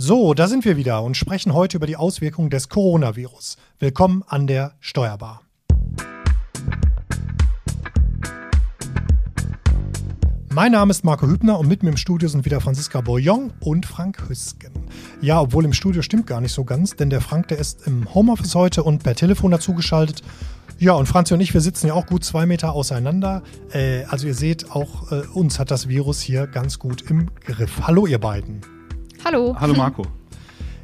So, da sind wir wieder und sprechen heute über die Auswirkungen des Coronavirus. Willkommen an der Steuerbar. Mein Name ist Marco Hübner und mit mir im Studio sind wieder Franziska Bourillon und Frank Hüsken. Ja, obwohl im Studio stimmt gar nicht so ganz, denn der Frank, der ist im Homeoffice heute und per Telefon dazugeschaltet. Ja, und Franzi und ich, wir sitzen ja auch gut zwei Meter auseinander. Äh, also ihr seht, auch äh, uns hat das Virus hier ganz gut im Griff. Hallo ihr beiden. Hallo. Hallo Marco.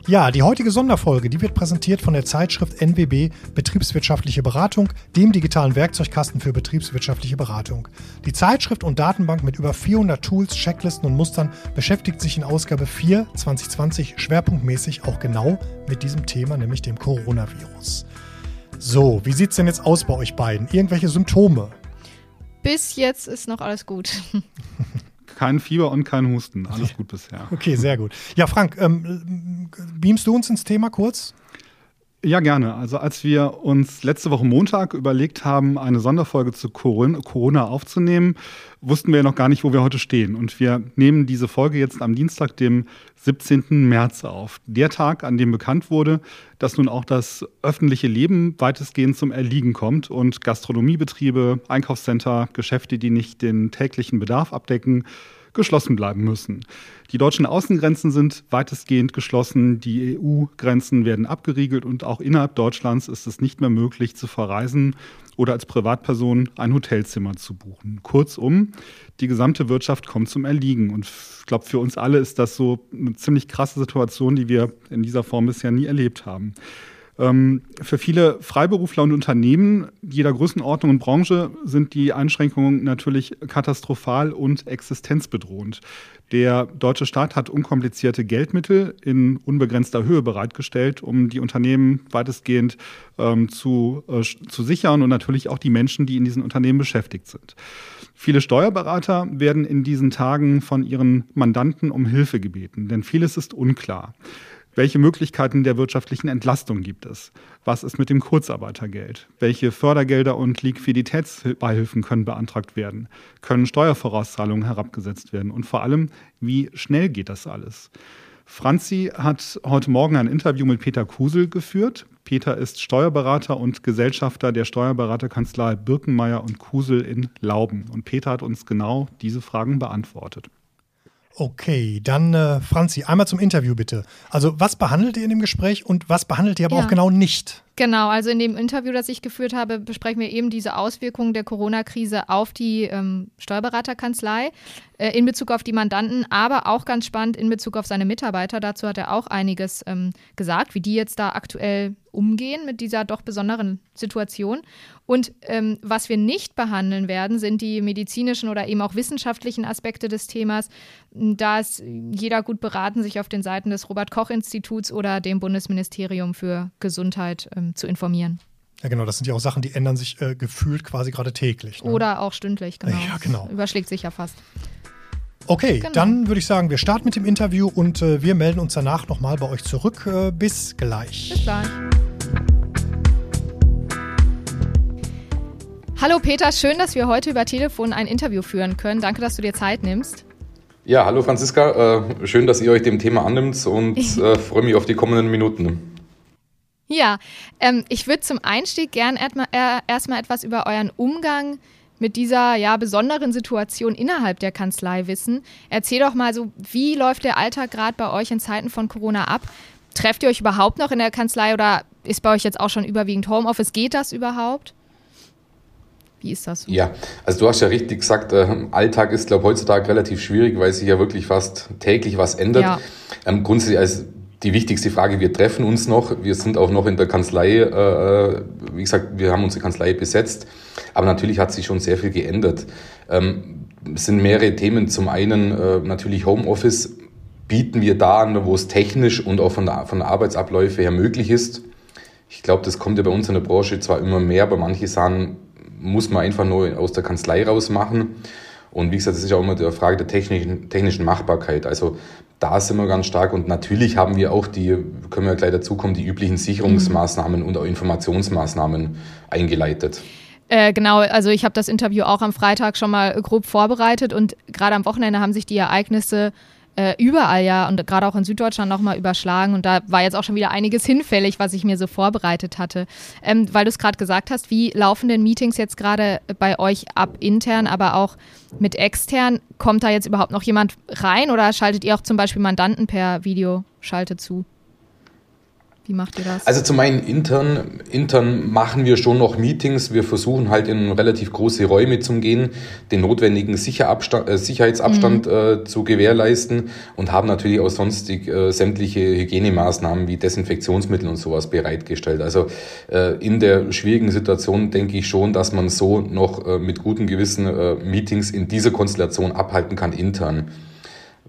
Ja, die heutige Sonderfolge, die wird präsentiert von der Zeitschrift NWB Betriebswirtschaftliche Beratung, dem digitalen Werkzeugkasten für betriebswirtschaftliche Beratung. Die Zeitschrift und Datenbank mit über 400 Tools, Checklisten und Mustern beschäftigt sich in Ausgabe 4 2020 schwerpunktmäßig auch genau mit diesem Thema, nämlich dem Coronavirus. So, wie sieht's denn jetzt aus bei euch beiden? Irgendwelche Symptome? Bis jetzt ist noch alles gut. kein Fieber und kein Husten. Alles gut bisher. Okay, sehr gut. Ja, Frank, ähm, beamst du uns ins Thema kurz? Ja, gerne. Also als wir uns letzte Woche Montag überlegt haben, eine Sonderfolge zu Corona aufzunehmen, wussten wir noch gar nicht, wo wir heute stehen. Und wir nehmen diese Folge jetzt am Dienstag, dem 17. März auf. Der Tag, an dem bekannt wurde, dass nun auch das öffentliche Leben weitestgehend zum Erliegen kommt und Gastronomiebetriebe, Einkaufscenter, Geschäfte, die nicht den täglichen Bedarf abdecken, geschlossen bleiben müssen. Die deutschen Außengrenzen sind weitestgehend geschlossen, die EU-Grenzen werden abgeriegelt und auch innerhalb Deutschlands ist es nicht mehr möglich zu verreisen oder als Privatperson ein Hotelzimmer zu buchen. Kurzum, die gesamte Wirtschaft kommt zum Erliegen. Und ich glaube, für uns alle ist das so eine ziemlich krasse Situation, die wir in dieser Form bisher nie erlebt haben. Ähm, für viele Freiberufler und Unternehmen jeder Größenordnung und Branche sind die Einschränkungen natürlich katastrophal und existenzbedrohend. Der deutsche Staat hat unkomplizierte Geldmittel in unbegrenzter Höhe bereitgestellt, um die Unternehmen weitestgehend ähm, zu, äh, zu sichern und natürlich auch die Menschen, die in diesen Unternehmen beschäftigt sind. Viele Steuerberater werden in diesen Tagen von ihren Mandanten um Hilfe gebeten, denn vieles ist unklar. Welche Möglichkeiten der wirtschaftlichen Entlastung gibt es? Was ist mit dem Kurzarbeitergeld? Welche Fördergelder und Liquiditätsbeihilfen können beantragt werden? Können Steuervorauszahlungen herabgesetzt werden? Und vor allem, wie schnell geht das alles? Franzi hat heute Morgen ein Interview mit Peter Kusel geführt. Peter ist Steuerberater und Gesellschafter der Steuerberaterkanzlei Birkenmeier und Kusel in Lauben. Und Peter hat uns genau diese Fragen beantwortet. Okay, dann äh, Franzi, einmal zum Interview bitte. Also was behandelt ihr in dem Gespräch und was behandelt ihr aber ja. auch genau nicht? Genau, also in dem Interview, das ich geführt habe, besprechen wir eben diese Auswirkungen der Corona-Krise auf die ähm, Steuerberaterkanzlei äh, in Bezug auf die Mandanten, aber auch ganz spannend in Bezug auf seine Mitarbeiter. Dazu hat er auch einiges ähm, gesagt, wie die jetzt da aktuell umgehen mit dieser doch besonderen Situation. Und ähm, was wir nicht behandeln werden, sind die medizinischen oder eben auch wissenschaftlichen Aspekte des Themas. Da ist jeder gut beraten, sich auf den Seiten des Robert Koch Instituts oder dem Bundesministerium für Gesundheit ähm, zu informieren. Ja, genau, das sind ja auch Sachen, die ändern sich äh, gefühlt quasi gerade täglich. Ne? Oder auch stündlich, genau. Ja, genau. Das überschlägt sich ja fast. Okay, genau. dann würde ich sagen, wir starten mit dem Interview und äh, wir melden uns danach nochmal bei euch zurück. Äh, bis gleich. Bis gleich. Hallo Peter, schön, dass wir heute über Telefon ein Interview führen können. Danke, dass du dir Zeit nimmst. Ja, hallo Franziska, äh, schön, dass ihr euch dem Thema annimmt und äh, freue mich auf die kommenden Minuten. Ja, ähm, ich würde zum Einstieg gern äh, erstmal etwas über euren Umgang mit dieser ja besonderen Situation innerhalb der Kanzlei wissen. Erzähl doch mal so, wie läuft der Alltag gerade bei euch in Zeiten von Corona ab? Trefft ihr euch überhaupt noch in der Kanzlei oder ist bei euch jetzt auch schon überwiegend Homeoffice? Geht das überhaupt? Wie ist das? Ja, also du hast ja richtig gesagt, äh, Alltag ist, glaube ich, heutzutage relativ schwierig, weil sich ja wirklich fast täglich was ändert. Ja. Ähm, grundsätzlich als die wichtigste Frage, wir treffen uns noch, wir sind auch noch in der Kanzlei, äh, wie gesagt, wir haben unsere Kanzlei besetzt, aber natürlich hat sich schon sehr viel geändert. Ähm, es sind mehrere Themen. Zum einen äh, natürlich Homeoffice bieten wir da an, wo es technisch und auch von der, von der Arbeitsabläufe her möglich ist. Ich glaube, das kommt ja bei uns in der Branche zwar immer mehr, aber manche sagen, muss man einfach nur aus der Kanzlei raus machen. Und wie gesagt, das ist ja auch immer die Frage der technischen, technischen Machbarkeit. Also da sind wir ganz stark und natürlich haben wir auch die, können wir gleich dazukommen, die üblichen Sicherungsmaßnahmen und auch Informationsmaßnahmen eingeleitet. Äh, genau, also ich habe das Interview auch am Freitag schon mal grob vorbereitet und gerade am Wochenende haben sich die Ereignisse äh, überall ja und gerade auch in Süddeutschland nochmal überschlagen. Und da war jetzt auch schon wieder einiges hinfällig, was ich mir so vorbereitet hatte. Ähm, weil du es gerade gesagt hast, wie laufen denn Meetings jetzt gerade bei euch ab, intern, aber auch mit extern? Kommt da jetzt überhaupt noch jemand rein oder schaltet ihr auch zum Beispiel Mandanten per Videoschalte zu? Wie macht ihr das? Also zum einen intern, intern machen wir schon noch Meetings. Wir versuchen halt in relativ große Räume zu gehen, den notwendigen äh, Sicherheitsabstand mhm. äh, zu gewährleisten und haben natürlich auch sonstig äh, sämtliche Hygienemaßnahmen wie Desinfektionsmittel und sowas bereitgestellt. Also äh, in der schwierigen Situation denke ich schon, dass man so noch äh, mit gutem Gewissen äh, Meetings in dieser Konstellation abhalten kann intern.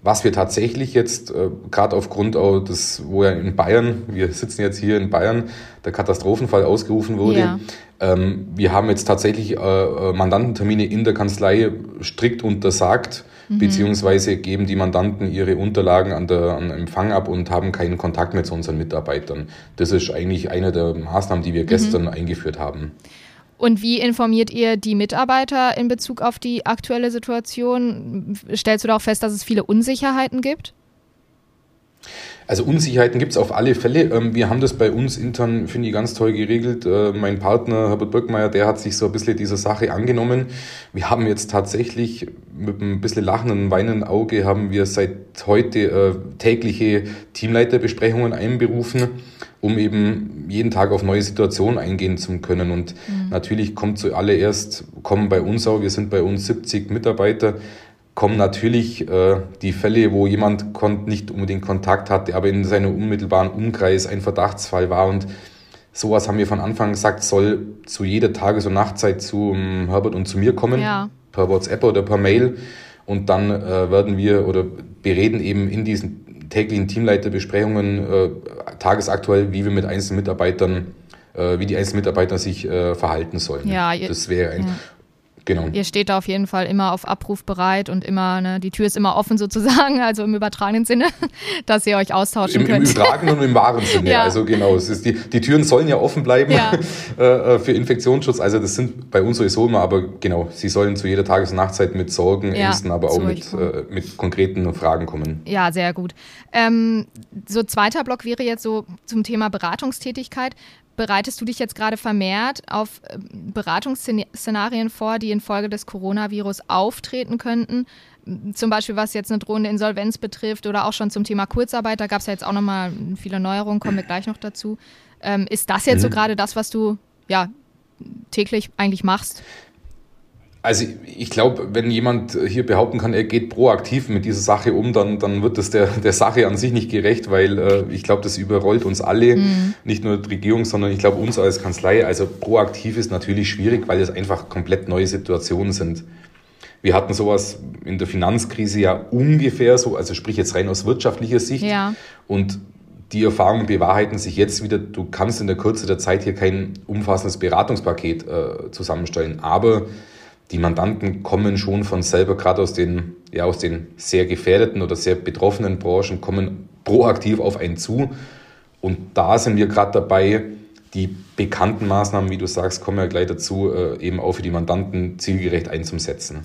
Was wir tatsächlich jetzt, äh, gerade aufgrund auch des, wo ja in Bayern, wir sitzen jetzt hier in Bayern, der Katastrophenfall ausgerufen wurde, ja. ähm, wir haben jetzt tatsächlich äh, äh Mandantentermine in der Kanzlei strikt untersagt, mhm. beziehungsweise geben die Mandanten ihre Unterlagen an der an Empfang ab und haben keinen Kontakt mehr zu unseren Mitarbeitern. Das ist eigentlich eine der Maßnahmen, die wir mhm. gestern mhm. eingeführt haben. Und wie informiert ihr die Mitarbeiter in Bezug auf die aktuelle Situation? Stellst du da auch fest, dass es viele Unsicherheiten gibt? Also Unsicherheiten gibt es auf alle Fälle. Ähm, wir haben das bei uns intern, finde ich, ganz toll geregelt. Äh, mein Partner Herbert Birkmeier, der hat sich so ein bisschen dieser Sache angenommen. Wir haben jetzt tatsächlich mit ein bisschen lachenden, weinenden Auge haben wir seit heute äh, tägliche Teamleiterbesprechungen einberufen, um eben jeden Tag auf neue Situationen eingehen zu können. Und mhm. natürlich kommt zuallererst, kommen bei uns auch, wir sind bei uns 70 Mitarbeiter, kommen natürlich äh, die Fälle, wo jemand nicht unbedingt Kontakt hatte, aber in seinem unmittelbaren Umkreis ein Verdachtsfall war. Und sowas haben wir von Anfang gesagt, soll zu jeder Tages- und Nachtzeit zu um, Herbert und zu mir kommen, ja. per WhatsApp oder per Mail. Und dann äh, werden wir oder bereden eben in diesen täglichen Teamleiterbesprechungen äh, tagesaktuell, wie wir mit einzelnen Mitarbeitern, äh, wie die einzelnen Mitarbeiter sich äh, verhalten sollen. Ja, das wäre ein. Ja. Genau. Ihr steht da auf jeden Fall immer auf Abruf bereit und immer, ne, die Tür ist immer offen sozusagen, also im übertragenen Sinne, dass ihr euch austauschen Im, könnt. Im übertragenen und im wahren Sinne, ja. also genau. Es ist die, die Türen sollen ja offen bleiben ja. Äh, für Infektionsschutz, also das sind bei uns sowieso immer, aber genau, sie sollen zu jeder Tages- und Nachtzeit mit Sorgen, ja, Ängsten, aber auch mit, äh, mit konkreten Fragen kommen. Ja, sehr gut. Ähm, so zweiter Block wäre jetzt so zum Thema Beratungstätigkeit. Bereitest du dich jetzt gerade vermehrt auf äh, Beratungsszenarien vor, die infolge des Coronavirus auftreten könnten? Zum Beispiel was jetzt eine drohende Insolvenz betrifft oder auch schon zum Thema Kurzarbeit. Da gab es ja jetzt auch nochmal viele Neuerungen, kommen wir gleich noch dazu. Ähm, ist das jetzt mhm. so gerade das, was du ja täglich eigentlich machst? Also ich glaube, wenn jemand hier behaupten kann, er geht proaktiv mit dieser Sache um, dann, dann wird das der, der Sache an sich nicht gerecht, weil äh, ich glaube, das überrollt uns alle, mhm. nicht nur die Regierung, sondern ich glaube uns als Kanzlei. Also proaktiv ist natürlich schwierig, weil es einfach komplett neue Situationen sind. Wir hatten sowas in der Finanzkrise ja ungefähr so, also sprich jetzt rein aus wirtschaftlicher Sicht. Ja. Und die Erfahrungen bewahrheiten sich jetzt wieder. Du kannst in der Kürze der Zeit hier kein umfassendes Beratungspaket äh, zusammenstellen, aber die Mandanten kommen schon von selber, gerade aus den, ja, aus den sehr gefährdeten oder sehr betroffenen Branchen, kommen proaktiv auf einen zu. Und da sind wir gerade dabei, die bekannten Maßnahmen, wie du sagst, kommen ja gleich dazu, äh, eben auch für die Mandanten zielgerecht einzusetzen.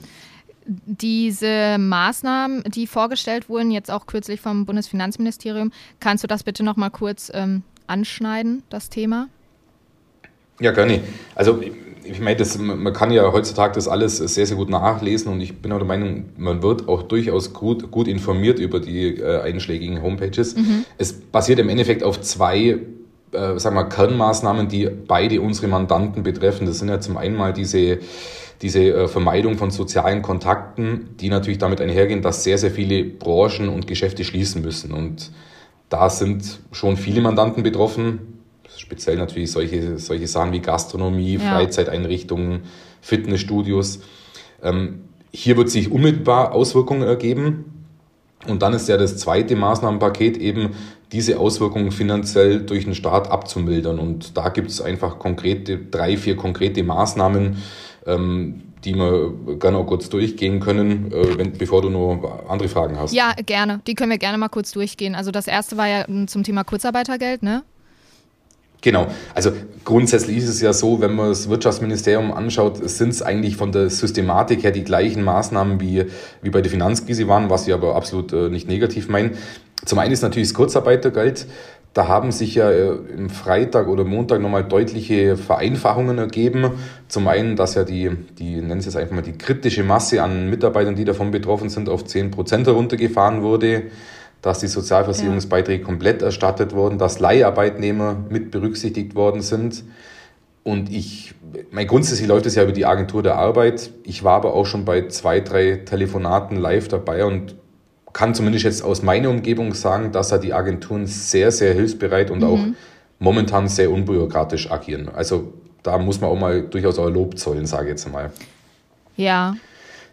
Diese Maßnahmen, die vorgestellt wurden, jetzt auch kürzlich vom Bundesfinanzministerium, kannst du das bitte noch mal kurz ähm, anschneiden, das Thema? Ja, gerne. Also ich meine, das, man kann ja heutzutage das alles sehr, sehr gut nachlesen und ich bin auch der Meinung, man wird auch durchaus gut, gut informiert über die äh, einschlägigen Homepages. Mhm. Es basiert im Endeffekt auf zwei äh, sagen wir, Kernmaßnahmen, die beide unsere Mandanten betreffen. Das sind ja zum einen mal diese, diese äh, Vermeidung von sozialen Kontakten, die natürlich damit einhergehen, dass sehr, sehr viele Branchen und Geschäfte schließen müssen. Und da sind schon viele Mandanten betroffen speziell natürlich solche, solche Sachen wie Gastronomie, ja. Freizeiteinrichtungen, Fitnessstudios. Ähm, hier wird sich unmittelbar Auswirkungen ergeben. Und dann ist ja das zweite Maßnahmenpaket eben, diese Auswirkungen finanziell durch den Staat abzumildern. Und da gibt es einfach konkrete, drei, vier konkrete Maßnahmen, ähm, die wir gerne auch kurz durchgehen können, äh, wenn, bevor du noch andere Fragen hast. Ja, gerne. Die können wir gerne mal kurz durchgehen. Also das erste war ja zum Thema Kurzarbeitergeld, ne? Genau. Also grundsätzlich ist es ja so, wenn man das Wirtschaftsministerium anschaut, sind es eigentlich von der Systematik her die gleichen Maßnahmen wie, wie bei der Finanzkrise waren, was ich aber absolut äh, nicht negativ meine. Zum einen ist natürlich das Kurzarbeitergeld. Da haben sich ja äh, im Freitag oder Montag nochmal deutliche Vereinfachungen ergeben. Zum einen, dass ja die, die nennen Sie es einfach mal, die kritische Masse an Mitarbeitern, die davon betroffen sind, auf 10 Prozent heruntergefahren wurde dass die Sozialversicherungsbeiträge ja. komplett erstattet wurden, dass Leiharbeitnehmer mit berücksichtigt worden sind. Und ich, mein grundsätzlich läuft es ja über die Agentur der Arbeit. Ich war aber auch schon bei zwei, drei Telefonaten live dabei und kann zumindest jetzt aus meiner Umgebung sagen, dass da die Agenturen sehr, sehr hilfsbereit und mhm. auch momentan sehr unbürokratisch agieren. Also da muss man auch mal durchaus auch Lob zollen, sage ich jetzt mal. Ja.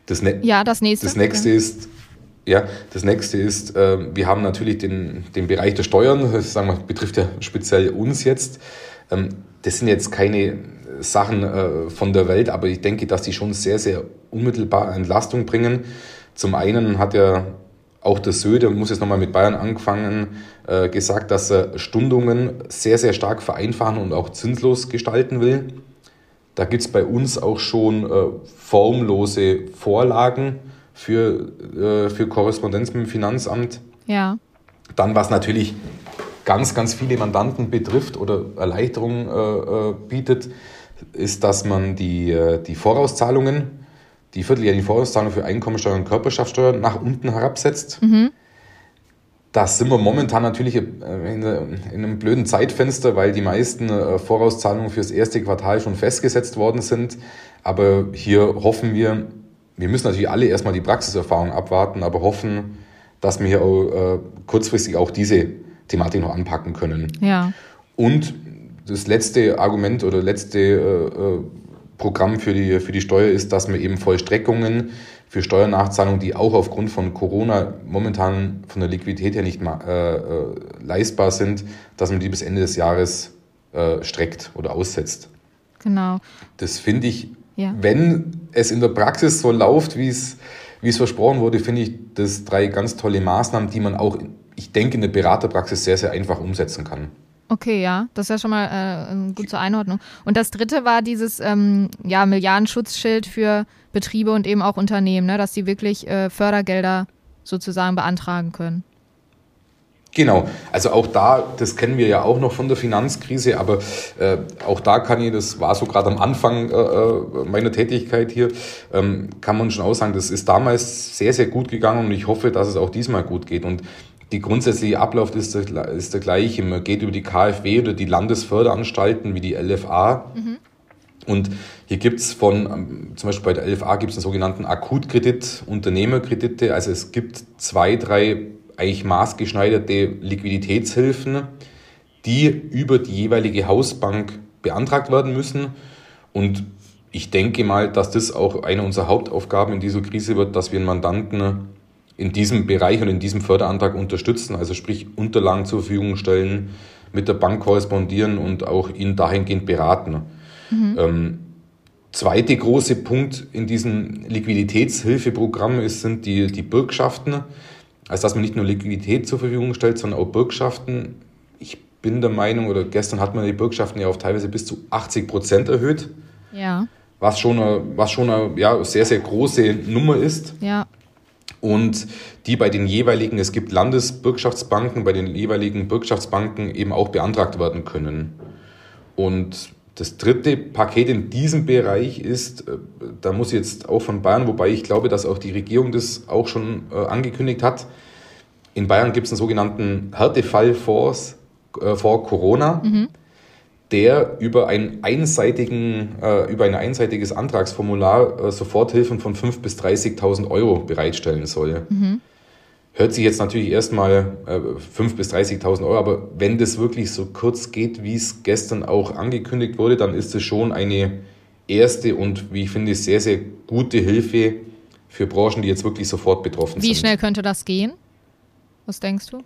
Das, ne ja, das nächste. Das nächste ist, ja, das nächste ist, äh, wir haben natürlich den, den Bereich der Steuern, das sagen wir, betrifft ja speziell uns jetzt. Ähm, das sind jetzt keine Sachen äh, von der Welt, aber ich denke, dass die schon sehr, sehr unmittelbar Entlastung bringen. Zum einen hat ja auch der Söder, muss jetzt nochmal mit Bayern angefangen, äh, gesagt, dass er Stundungen sehr, sehr stark vereinfachen und auch zinslos gestalten will. Da gibt es bei uns auch schon äh, formlose Vorlagen für, äh, für Korrespondenz mit dem Finanzamt. Ja. Dann, was natürlich ganz, ganz viele Mandanten betrifft oder Erleichterungen äh, äh, bietet, ist, dass man die, äh, die Vorauszahlungen, die vierteljährlichen Vorauszahlungen für Einkommensteuer und Körperschaftssteuer nach unten herabsetzt. Mhm. Da sind wir momentan natürlich äh, in einem blöden Zeitfenster, weil die meisten Vorauszahlungen fürs erste Quartal schon festgesetzt worden sind. Aber hier hoffen wir, wir müssen natürlich alle erstmal die Praxiserfahrung abwarten, aber hoffen, dass wir hier auch, äh, kurzfristig auch diese Thematik noch anpacken können. Ja. Und das letzte Argument oder letzte äh, äh, Programm für die, für die Steuer ist, dass wir eben Vollstreckungen für Steuernachzahlungen, die auch aufgrund von Corona momentan von der Liquidität her nicht äh, äh, leistbar sind, dass man die bis Ende des Jahres äh, streckt oder aussetzt. Genau. Das finde ich ja. Wenn es in der Praxis so läuft, wie es, wie es versprochen wurde, finde ich das drei ganz tolle Maßnahmen, die man auch, ich denke, in der Beraterpraxis sehr, sehr einfach umsetzen kann. Okay, ja, das ist ja schon mal äh, gut zur Einordnung. Und das dritte war dieses ähm, ja, Milliardenschutzschild für Betriebe und eben auch Unternehmen, ne, dass sie wirklich äh, Fördergelder sozusagen beantragen können. Genau, also auch da, das kennen wir ja auch noch von der Finanzkrise, aber äh, auch da kann ich, das war so gerade am Anfang äh, äh, meiner Tätigkeit hier, ähm, kann man schon auch sagen, das ist damals sehr, sehr gut gegangen und ich hoffe, dass es auch diesmal gut geht. Und die grundsätzliche Ablauf ist der, ist der gleiche. Man geht über die KfW oder die Landesförderanstalten wie die LFA. Mhm. Und hier gibt's von, ähm, zum Beispiel bei der LFA gibt es einen sogenannten Akutkredit, Unternehmerkredite. Also es gibt zwei, drei eigentlich maßgeschneiderte Liquiditätshilfen, die über die jeweilige Hausbank beantragt werden müssen. Und ich denke mal, dass das auch eine unserer Hauptaufgaben in dieser Krise wird, dass wir einen Mandanten in diesem Bereich und in diesem Förderantrag unterstützen, also sprich Unterlagen zur Verfügung stellen, mit der Bank korrespondieren und auch ihn dahingehend beraten. Mhm. Ähm, zweite große Punkt in diesem Liquiditätshilfeprogramm ist, sind die, die Bürgschaften. Also dass man nicht nur Liquidität zur Verfügung stellt, sondern auch Bürgschaften. Ich bin der Meinung, oder gestern hat man die Bürgschaften ja auf teilweise bis zu 80 Prozent erhöht. Ja. Was schon eine, was schon eine ja, sehr, sehr große Nummer ist. Ja. Und die bei den jeweiligen, es gibt Landesbürgschaftsbanken, bei den jeweiligen Bürgschaftsbanken eben auch beantragt werden können. Und das dritte Paket in diesem Bereich ist, äh, da muss ich jetzt auch von Bayern, wobei ich glaube, dass auch die Regierung das auch schon äh, angekündigt hat. In Bayern gibt es einen sogenannten Härtefallfonds äh, vor Corona, mhm. der über, einen einseitigen, über ein einseitiges Antragsformular Soforthilfen von 5.000 bis 30.000 Euro bereitstellen soll. Mhm. Hört sich jetzt natürlich erstmal äh, 5.000 bis 30.000 Euro, aber wenn das wirklich so kurz geht, wie es gestern auch angekündigt wurde, dann ist es schon eine erste und, wie ich finde, sehr, sehr gute Hilfe für Branchen, die jetzt wirklich sofort betroffen wie sind. Wie schnell könnte das gehen? Was denkst du?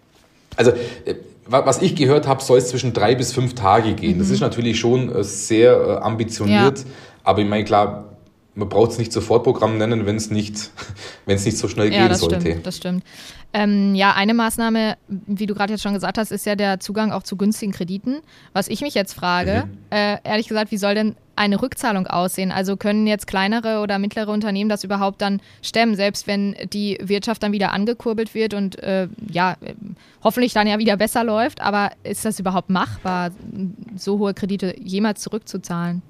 Also, äh, was ich gehört habe, soll es zwischen drei bis fünf Tage gehen. Mhm. Das ist natürlich schon äh, sehr äh, ambitioniert, ja. aber ich meine, klar, man braucht es nicht Sofortprogramm nennen, wenn es nicht, nicht so schnell ja, gehen das sollte. Stimmt, das stimmt. Ähm, ja, eine Maßnahme, wie du gerade jetzt schon gesagt hast, ist ja der Zugang auch zu günstigen Krediten. Was ich mich jetzt frage, mhm. äh, ehrlich gesagt, wie soll denn eine Rückzahlung aussehen? Also können jetzt kleinere oder mittlere Unternehmen das überhaupt dann stemmen, selbst wenn die Wirtschaft dann wieder angekurbelt wird und äh, ja, hoffentlich dann ja wieder besser läuft. Aber ist das überhaupt machbar, so hohe Kredite jemals zurückzuzahlen?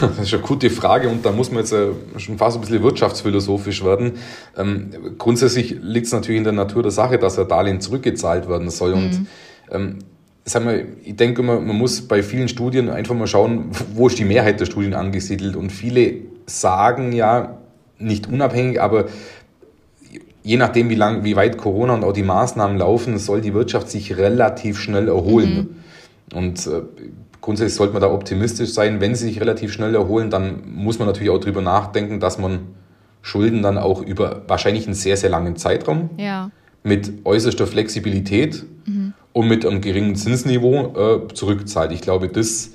Das ist eine gute Frage und da muss man jetzt äh, schon fast ein bisschen wirtschaftsphilosophisch werden. Ähm, grundsätzlich liegt es natürlich in der Natur der Sache, dass ein Darlehen zurückgezahlt werden soll. Mhm. Und sagen wir, ich denke immer, man muss bei vielen Studien einfach mal schauen, wo ist die Mehrheit der Studien angesiedelt. Und viele sagen ja, nicht unabhängig, aber je nachdem, wie lang, wie weit Corona und auch die Maßnahmen laufen, soll die Wirtschaft sich relativ schnell erholen. Mhm. Und äh, grundsätzlich sollte man da optimistisch sein. Wenn sie sich relativ schnell erholen, dann muss man natürlich auch darüber nachdenken, dass man Schulden dann auch über wahrscheinlich einen sehr, sehr langen Zeitraum ja. mit äußerster Flexibilität mhm. und mit einem geringen Zinsniveau äh, zurückzahlt. Ich glaube, das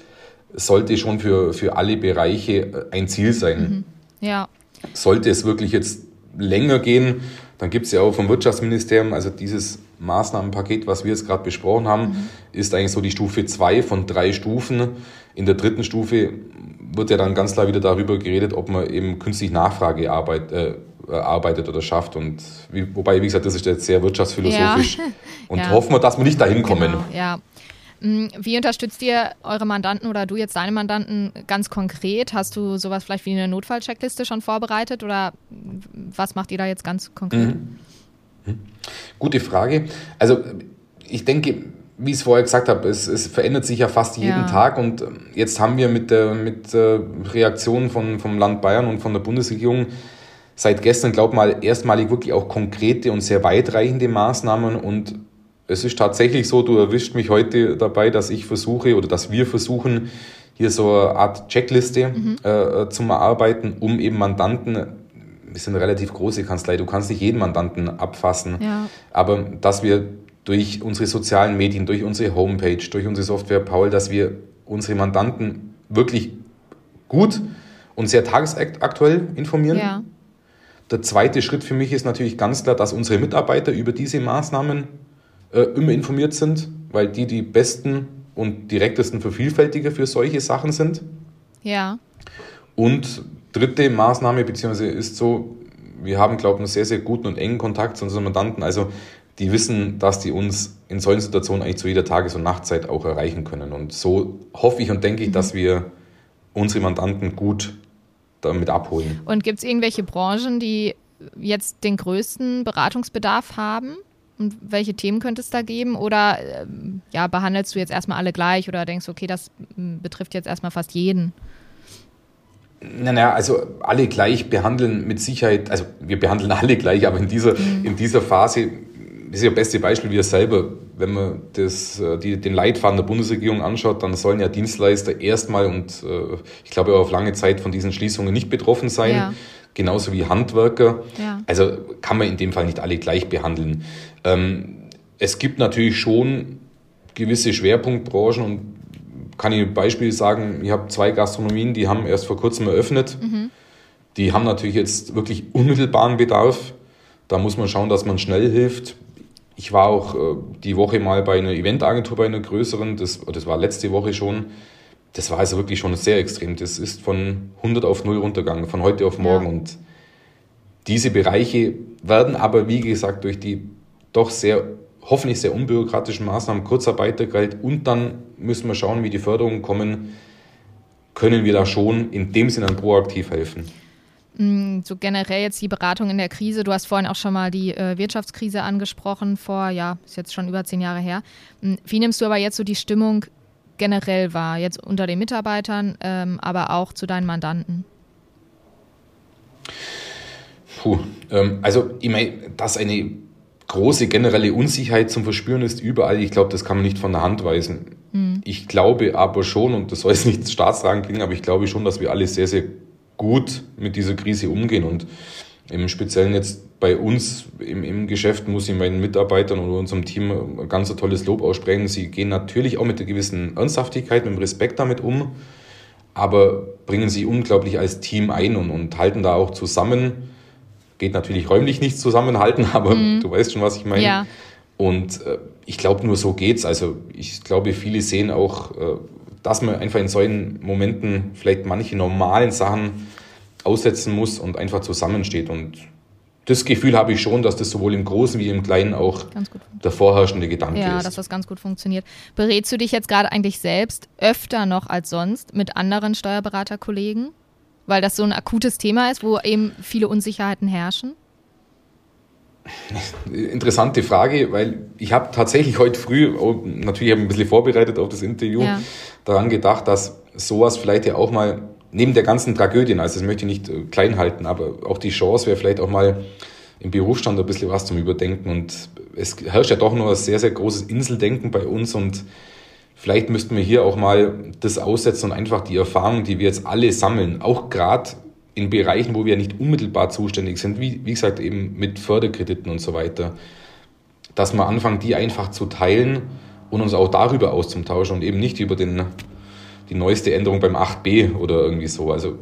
sollte schon für, für alle Bereiche äh, ein Ziel sein. Mhm. Ja. Sollte es wirklich jetzt länger gehen, dann gibt es ja auch vom Wirtschaftsministerium, also dieses Maßnahmenpaket, was wir jetzt gerade besprochen haben, mhm. ist eigentlich so die Stufe 2 von drei Stufen. In der dritten Stufe wird ja dann ganz klar wieder darüber geredet, ob man eben künstlich Nachfrage arbeit, äh, arbeitet oder schafft. Und wie, wobei, wie gesagt, das ist jetzt sehr wirtschaftsphilosophisch. Ja. Und ja. hoffen wir, dass wir nicht dahin kommen. Genau, ja. Hm, wie unterstützt ihr eure Mandanten oder du jetzt deine Mandanten ganz konkret? Hast du sowas vielleicht wie eine Notfallcheckliste schon vorbereitet oder was macht ihr da jetzt ganz konkret? Mhm. Gute Frage. Also ich denke, wie ich es vorher gesagt habe, es, es verändert sich ja fast jeden ja. Tag und jetzt haben wir mit der mit der Reaktion von, vom Land Bayern und von der Bundesregierung seit gestern, glaube ich mal, erstmalig wirklich auch konkrete und sehr weitreichende Maßnahmen und es ist tatsächlich so, du erwischt mich heute dabei, dass ich versuche oder dass wir versuchen, hier so eine Art Checkliste mhm. äh, zu erarbeiten, um eben Mandanten, wir sind eine relativ große Kanzlei, du kannst nicht jeden Mandanten abfassen, ja. aber dass wir durch unsere sozialen Medien, durch unsere Homepage, durch unsere Software Paul, dass wir unsere Mandanten wirklich gut und sehr tagesaktuell informieren. Ja. Der zweite Schritt für mich ist natürlich ganz klar, dass unsere Mitarbeiter über diese Maßnahmen äh, immer informiert sind, weil die die besten und direktesten Vervielfältiger für solche Sachen sind. Ja. Und dritte Maßnahme, beziehungsweise ist so, wir haben, glaube ich, einen sehr, sehr guten und engen Kontakt zu unseren Mandanten. Also die wissen, dass die uns in solchen Situationen eigentlich zu jeder Tages- und Nachtzeit auch erreichen können. Und so hoffe ich und denke ich, mhm. dass wir unsere Mandanten gut damit abholen. Und gibt es irgendwelche Branchen, die jetzt den größten Beratungsbedarf haben? Und welche Themen könnte es da geben? Oder ähm, ja, behandelst du jetzt erstmal alle gleich oder denkst du, okay, das hm, betrifft jetzt erstmal fast jeden? Naja, also alle gleich behandeln mit Sicherheit, also wir behandeln alle gleich, aber in dieser, mhm. in dieser Phase, das ist ja das beste Beispiel, wir selber, wenn man das, äh, die, den Leitfaden der Bundesregierung anschaut, dann sollen ja Dienstleister erstmal und äh, ich glaube auch auf lange Zeit von diesen Schließungen nicht betroffen sein. Ja genauso wie Handwerker. Ja. Also kann man in dem Fall nicht alle gleich behandeln. Ähm, es gibt natürlich schon gewisse Schwerpunktbranchen und kann ich ein Beispiel sagen, ich habe zwei Gastronomien, die haben erst vor kurzem eröffnet. Mhm. Die haben natürlich jetzt wirklich unmittelbaren Bedarf. Da muss man schauen, dass man schnell hilft. Ich war auch äh, die Woche mal bei einer Eventagentur, bei einer größeren, das, das war letzte Woche schon das war also wirklich schon sehr extrem. Das ist von 100 auf 0 runtergegangen, von heute auf morgen. Ja. Und diese Bereiche werden aber, wie gesagt, durch die doch sehr, hoffentlich sehr unbürokratischen Maßnahmen Kurzarbeitergeld und dann müssen wir schauen, wie die Förderungen kommen, können wir da schon in dem Sinne proaktiv helfen. Mm, so generell jetzt die Beratung in der Krise. Du hast vorhin auch schon mal die äh, Wirtschaftskrise angesprochen, vor, ja, ist jetzt schon über zehn Jahre her. Mm, wie nimmst du aber jetzt so die Stimmung generell war, jetzt unter den Mitarbeitern, ähm, aber auch zu deinen Mandanten? Puh, ähm, also ich meine, dass eine große generelle Unsicherheit zum Verspüren ist überall, ich glaube, das kann man nicht von der Hand weisen. Mhm. Ich glaube aber schon, und das soll jetzt nicht staatsragend klingen, aber ich glaube schon, dass wir alle sehr, sehr gut mit dieser Krise umgehen und im Speziellen jetzt bei uns im, im Geschäft muss ich meinen Mitarbeitern oder unserem Team ein ganz tolles Lob aussprechen. Sie gehen natürlich auch mit einer gewissen Ernsthaftigkeit, mit dem Respekt damit um. aber bringen sich unglaublich als Team ein und, und halten da auch zusammen. Geht natürlich räumlich nicht zusammenhalten, aber mhm. du weißt schon, was ich meine. Ja. Und äh, ich glaube, nur so geht's. Also ich glaube, viele sehen auch, äh, dass man einfach in solchen Momenten vielleicht manche normalen Sachen aussetzen muss und einfach zusammensteht. Und das Gefühl habe ich schon, dass das sowohl im Großen wie im Kleinen auch der vorherrschende Gedanke ja, ist. Ja, dass das ganz gut funktioniert. Berätst du dich jetzt gerade eigentlich selbst öfter noch als sonst mit anderen Steuerberaterkollegen? Weil das so ein akutes Thema ist, wo eben viele Unsicherheiten herrschen? Interessante Frage, weil ich habe tatsächlich heute früh, oh, natürlich habe ich ein bisschen vorbereitet auf das Interview, ja. daran gedacht, dass sowas vielleicht ja auch mal neben der ganzen Tragödien, also das möchte ich nicht äh, klein halten, aber auch die Chance wäre vielleicht auch mal im Berufsstand ein bisschen was zum Überdenken. Und es herrscht ja doch nur ein sehr, sehr großes Inseldenken bei uns und vielleicht müssten wir hier auch mal das aussetzen und einfach die Erfahrungen, die wir jetzt alle sammeln, auch gerade in Bereichen, wo wir nicht unmittelbar zuständig sind, wie, wie gesagt eben mit Förderkrediten und so weiter, dass wir anfangen, die einfach zu teilen und uns auch darüber auszutauschen und eben nicht über den die neueste Änderung beim 8b oder irgendwie so. Also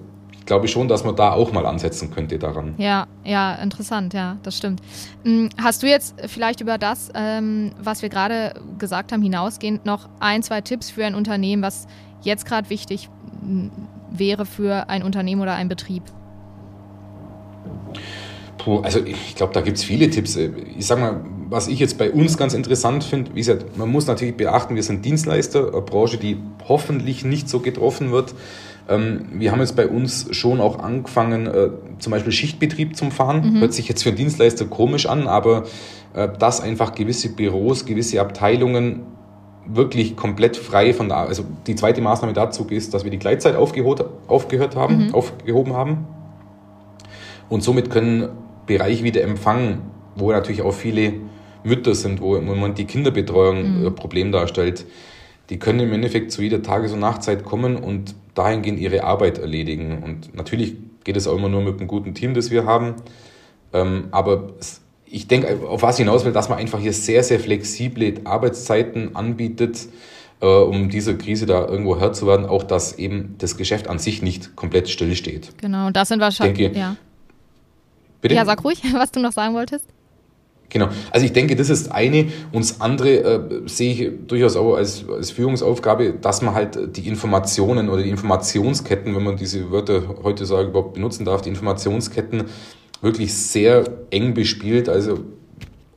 ich glaube schon, dass man da auch mal ansetzen könnte daran. Ja, ja, interessant, ja, das stimmt. Hm, hast du jetzt vielleicht über das, ähm, was wir gerade gesagt haben, hinausgehend noch ein, zwei Tipps für ein Unternehmen, was jetzt gerade wichtig hm, wäre für ein Unternehmen oder einen Betrieb? Puh, also ich glaube, da gibt es viele Tipps. Ich sage mal, was ich jetzt bei uns ganz interessant finde, wie gesagt, man muss natürlich beachten, wir sind Dienstleister, eine Branche, die hoffentlich nicht so getroffen wird. Ähm, wir haben jetzt bei uns schon auch angefangen, äh, zum Beispiel Schichtbetrieb zum Fahren. Mhm. Hört sich jetzt für einen Dienstleister komisch an, aber äh, dass einfach gewisse Büros, gewisse Abteilungen wirklich komplett frei von der, also die zweite Maßnahme dazu ist, dass wir die Gleitzeit aufgehört, aufgehört haben, mhm. aufgehoben haben. Und somit können Bereiche wie der Empfang, wo natürlich auch viele Mütter sind, wo im Moment die Kinderbetreuung mhm. ein Problem darstellt, die können im Endeffekt zu jeder Tages- und Nachtzeit kommen und dahingehend ihre Arbeit erledigen. Und natürlich geht es auch immer nur mit einem guten Team, das wir haben. Ähm, aber ich denke, auf was ich hinaus will, dass man einfach hier sehr, sehr flexible Arbeitszeiten anbietet, äh, um dieser Krise da irgendwo Herr zu werden. Auch, dass eben das Geschäft an sich nicht komplett stillsteht. Genau, das sind wahrscheinlich. Denke, ja. Bitte? Ja, sag ruhig, was du noch sagen wolltest. Genau. Also ich denke, das ist eine. Und das andere äh, sehe ich durchaus auch als, als Führungsaufgabe, dass man halt die Informationen oder die Informationsketten, wenn man diese Wörter heute sagen überhaupt benutzen darf, die Informationsketten wirklich sehr eng bespielt. Also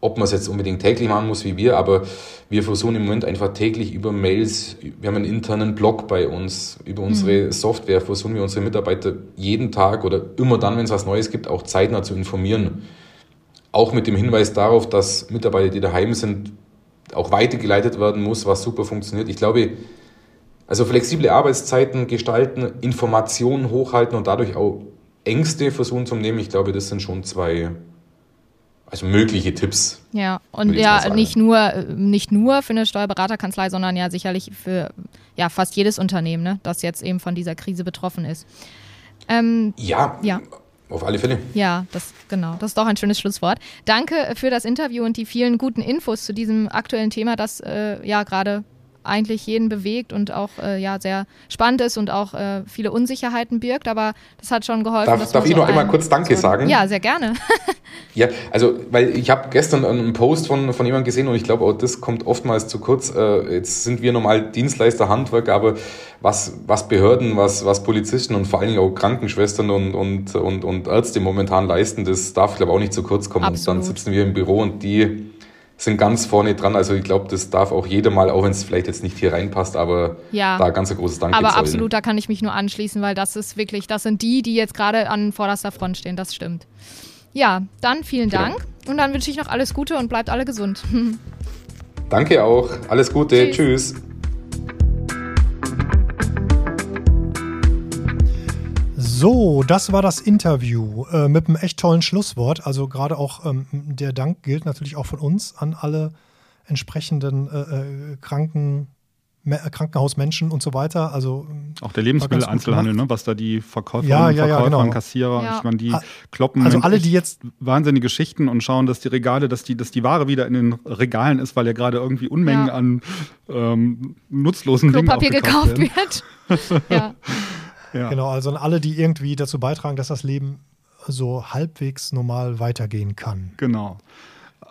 ob man es jetzt unbedingt täglich machen muss wie wir, aber wir versuchen im Moment einfach täglich über Mails, wir haben einen internen Blog bei uns, über unsere mhm. Software versuchen wir unsere Mitarbeiter jeden Tag oder immer dann, wenn es was Neues gibt, auch zeitnah zu informieren. Auch mit dem Hinweis darauf, dass Mitarbeiter, die daheim sind, auch weitergeleitet werden muss, was super funktioniert. Ich glaube, also flexible Arbeitszeiten gestalten, Informationen hochhalten und dadurch auch Ängste versuchen zu nehmen, ich glaube, das sind schon zwei also mögliche Tipps. Ja, und ja, nicht nur, nicht nur für eine Steuerberaterkanzlei, sondern ja sicherlich für ja, fast jedes Unternehmen, ne, das jetzt eben von dieser Krise betroffen ist. Ähm, ja, ja, auf alle Fälle. Ja, das genau. Das ist doch ein schönes Schlusswort. Danke für das Interview und die vielen guten Infos zu diesem aktuellen Thema, das äh, ja gerade eigentlich jeden bewegt und auch äh, ja sehr spannend ist und auch äh, viele Unsicherheiten birgt, aber das hat schon geholfen. Darf, darf ich noch einmal kurz Danke so, sagen? Ja, sehr gerne. ja, also weil ich habe gestern einen Post von, von jemandem gesehen und ich glaube, auch das kommt oftmals zu kurz. Äh, jetzt sind wir normal Dienstleister, Handwerker, aber was, was Behörden, was, was Polizisten und vor allen Dingen auch Krankenschwestern und, und, und, und Ärzte momentan leisten, das darf, glaube ich, auch nicht zu kurz kommen. Absolut. Und dann sitzen wir im Büro und die sind ganz vorne dran. Also ich glaube, das darf auch jeder mal, auch wenn es vielleicht jetzt nicht hier reinpasst, aber ja, da ganz ein großes Danke Aber absolut, da kann ich mich nur anschließen, weil das ist wirklich, das sind die, die jetzt gerade an vorderster Front stehen. Das stimmt. Ja, dann vielen genau. Dank und dann wünsche ich noch alles Gute und bleibt alle gesund. Danke auch. Alles Gute. Tschüss. Tschüss. So, das war das Interview äh, mit einem echt tollen Schlusswort. Also gerade auch ähm, der Dank gilt natürlich auch von uns an alle entsprechenden äh, äh Kranken, äh, Krankenhausmenschen und so weiter. Also ähm, auch der Lebensmitteleinzelhandel, ne? was da die Verkäufer ja, ja, Verkäufer ja, genau. und Kassierer, ja. ich meine, die kloppen also alle, die jetzt wahnsinnige Geschichten und schauen, dass die Regale, dass die, dass die Ware wieder in den Regalen ist, weil ja gerade irgendwie Unmengen an ähm, nutzlosen Klopapier Dingen gekauft wird. ja. Ja. Genau, also an alle, die irgendwie dazu beitragen, dass das Leben so halbwegs normal weitergehen kann. Genau.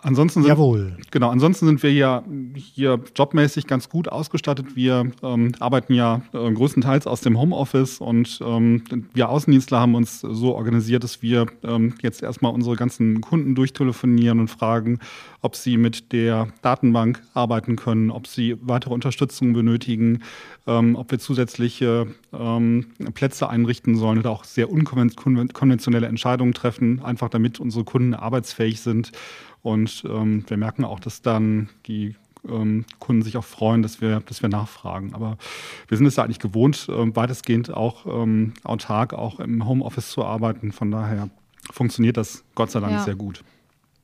Ansonsten sind, Jawohl. Genau, ansonsten sind wir ja hier jobmäßig ganz gut ausgestattet. Wir ähm, arbeiten ja äh, größtenteils aus dem Homeoffice und ähm, wir Außendienstler haben uns so organisiert, dass wir ähm, jetzt erstmal unsere ganzen Kunden durchtelefonieren und fragen, ob sie mit der Datenbank arbeiten können, ob sie weitere Unterstützung benötigen, ähm, ob wir zusätzliche ähm, Plätze einrichten sollen oder auch sehr unkonventionelle Entscheidungen treffen, einfach damit unsere Kunden arbeitsfähig sind. Und ähm, wir merken auch, dass dann die ähm, Kunden sich auch freuen, dass wir, dass wir nachfragen. Aber wir sind es ja eigentlich gewohnt, äh, weitestgehend auch ähm, autark, auch im Homeoffice zu arbeiten. Von daher funktioniert das Gott sei Dank ja. sehr gut.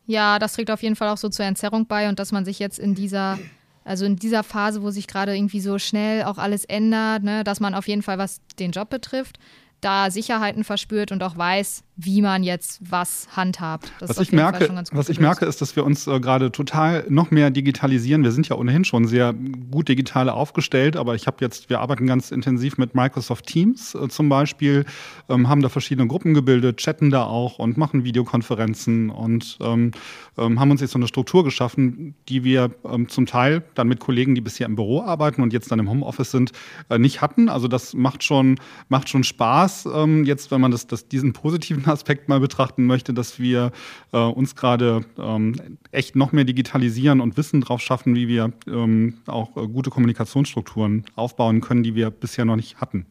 Ja, das trägt auf jeden Fall auch so zur Entzerrung bei und dass man sich jetzt in dieser also in dieser Phase, wo sich gerade irgendwie so schnell auch alles ändert, ne, dass man auf jeden Fall, was den Job betrifft, da Sicherheiten verspürt und auch weiß, wie man jetzt was handhabt. Das was ich merke, was ich merke, ist, dass wir uns äh, gerade total noch mehr digitalisieren. Wir sind ja ohnehin schon sehr gut digital aufgestellt, aber ich habe jetzt, wir arbeiten ganz intensiv mit Microsoft Teams äh, zum Beispiel, ähm, haben da verschiedene Gruppen gebildet, chatten da auch und machen Videokonferenzen und ähm, ähm, haben uns jetzt so eine Struktur geschaffen, die wir ähm, zum Teil dann mit Kollegen, die bisher im Büro arbeiten und jetzt dann im Homeoffice sind, äh, nicht hatten. Also das macht schon, macht schon Spaß, ähm, jetzt, wenn man das, das diesen positiven Aspekt mal betrachten möchte, dass wir äh, uns gerade ähm, echt noch mehr digitalisieren und Wissen drauf schaffen, wie wir ähm, auch äh, gute Kommunikationsstrukturen aufbauen können, die wir bisher noch nicht hatten.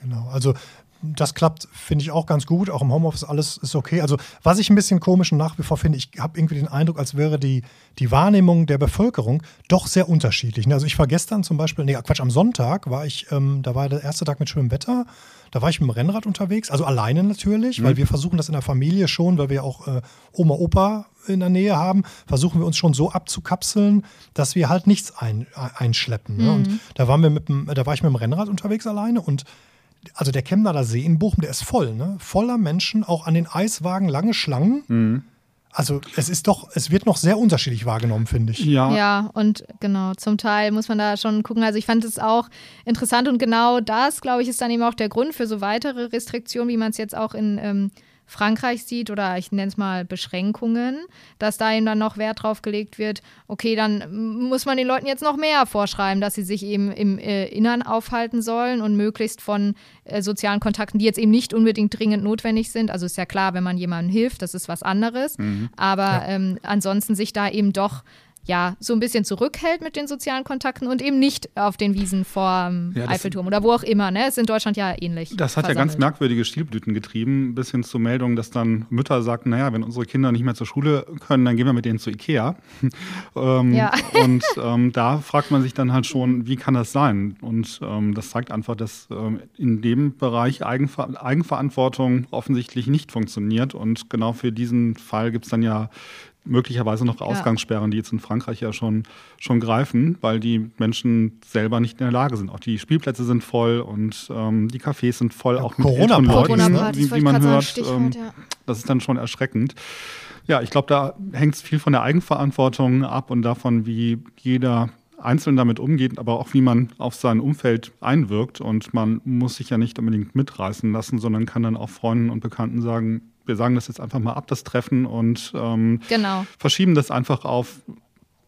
Genau, also das klappt, finde ich auch ganz gut. Auch im Homeoffice alles ist okay. Also, was ich ein bisschen komisch und nach wie vor finde, ich habe irgendwie den Eindruck, als wäre die, die Wahrnehmung der Bevölkerung doch sehr unterschiedlich. Also, ich war gestern zum Beispiel, nee, Quatsch, am Sonntag war ich, ähm, da war der erste Tag mit schönem Wetter. Da war ich mit dem Rennrad unterwegs, also alleine natürlich, mhm. weil wir versuchen das in der Familie schon, weil wir auch äh, Oma, Opa in der Nähe haben, versuchen wir uns schon so abzukapseln, dass wir halt nichts ein, einschleppen. Ne? Mhm. Und da waren wir mit dem, da war ich mit dem Rennrad unterwegs alleine und also der Chemnader See in Bochum, der ist voll, ne? Voller Menschen, auch an den Eiswagen lange Schlangen. Mhm. Also es ist doch, es wird noch sehr unterschiedlich wahrgenommen, finde ich. Ja. ja, und genau, zum Teil muss man da schon gucken. Also ich fand es auch interessant und genau das, glaube ich, ist dann eben auch der Grund für so weitere Restriktionen, wie man es jetzt auch in ähm, Frankreich sieht oder ich nenne es mal Beschränkungen, dass da eben dann noch Wert drauf gelegt wird, okay, dann muss man den Leuten jetzt noch mehr vorschreiben, dass sie sich eben im äh, Innern aufhalten sollen und möglichst von äh, sozialen Kontakten, die jetzt eben nicht unbedingt dringend notwendig sind. Also ist ja klar, wenn man jemandem hilft, das ist was anderes. Mhm. Aber ja. ähm, ansonsten sich da eben doch ja, so ein bisschen zurückhält mit den sozialen Kontakten und eben nicht auf den Wiesen vor dem ja, Eiffelturm oder wo auch immer. Ne? Ist in Deutschland ja ähnlich. Das hat versammelt. ja ganz merkwürdige Stilblüten getrieben, bis hin zur Meldung, dass dann Mütter sagten, naja, wenn unsere Kinder nicht mehr zur Schule können, dann gehen wir mit denen zu Ikea. ähm, ja. und ähm, da fragt man sich dann halt schon, wie kann das sein? Und ähm, das zeigt einfach, dass ähm, in dem Bereich Eigenver Eigenverantwortung offensichtlich nicht funktioniert. Und genau für diesen Fall gibt es dann ja möglicherweise noch Ausgangssperren, die jetzt in Frankreich ja schon, schon greifen, weil die Menschen selber nicht in der Lage sind. Auch die Spielplätze sind voll und ähm, die Cafés sind voll, ja, auch mit Corona älteren Leuten, ne? wie, wie man hört. Ähm, ja. Das ist dann schon erschreckend. Ja, ich glaube, da hängt es viel von der Eigenverantwortung ab und davon, wie jeder einzeln damit umgeht, aber auch wie man auf sein Umfeld einwirkt. Und man muss sich ja nicht unbedingt mitreißen lassen, sondern kann dann auch Freunden und Bekannten sagen, wir sagen das jetzt einfach mal ab, das Treffen, und ähm, genau. verschieben das einfach auf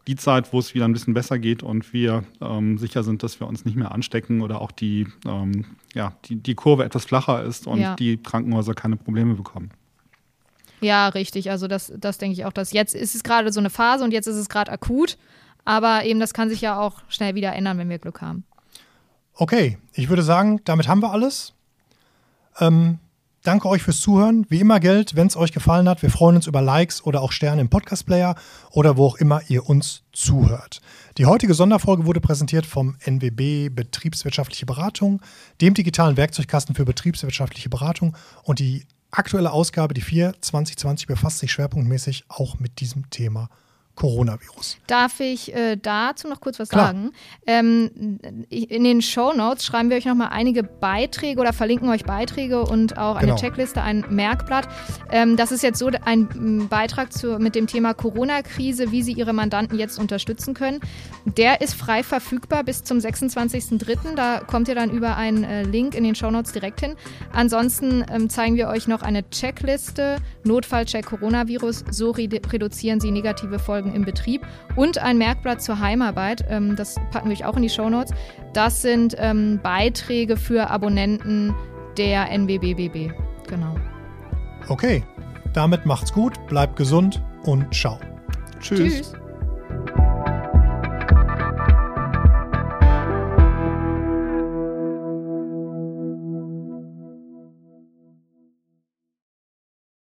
die Zeit, wo es wieder ein bisschen besser geht und wir ähm, sicher sind, dass wir uns nicht mehr anstecken oder auch die, ähm, ja, die, die Kurve etwas flacher ist und ja. die Krankenhäuser keine Probleme bekommen. Ja, richtig. Also das, das denke ich auch, dass jetzt ist es gerade so eine Phase und jetzt ist es gerade akut. Aber eben, das kann sich ja auch schnell wieder ändern, wenn wir Glück haben. Okay, ich würde sagen, damit haben wir alles. Ähm, Danke euch fürs Zuhören. Wie immer gilt, wenn es euch gefallen hat, wir freuen uns über Likes oder auch Sterne im Podcast-Player oder wo auch immer ihr uns zuhört. Die heutige Sonderfolge wurde präsentiert vom NWB Betriebswirtschaftliche Beratung, dem digitalen Werkzeugkasten für betriebswirtschaftliche Beratung und die aktuelle Ausgabe, die 4 2020, befasst sich schwerpunktmäßig auch mit diesem Thema Coronavirus. Darf ich äh, dazu noch kurz was Klar. sagen? Ähm, in den Show Notes schreiben wir euch nochmal einige Beiträge oder verlinken euch Beiträge und auch eine genau. Checkliste, ein Merkblatt. Ähm, das ist jetzt so ein Beitrag zu, mit dem Thema Corona-Krise, wie Sie Ihre Mandanten jetzt unterstützen können. Der ist frei verfügbar bis zum 26.03. Da kommt ihr dann über einen äh, Link in den Show Notes direkt hin. Ansonsten ähm, zeigen wir euch noch eine Checkliste, Notfallcheck Coronavirus, so reduzieren Sie negative Folgen Folgen im Betrieb und ein Merkblatt zur Heimarbeit. Ähm, das packen wir euch auch in die Shownotes. Das sind ähm, Beiträge für Abonnenten der NWBBB. Genau. Okay, damit macht's gut, bleibt gesund und ciao. Tschüss. Tschüss.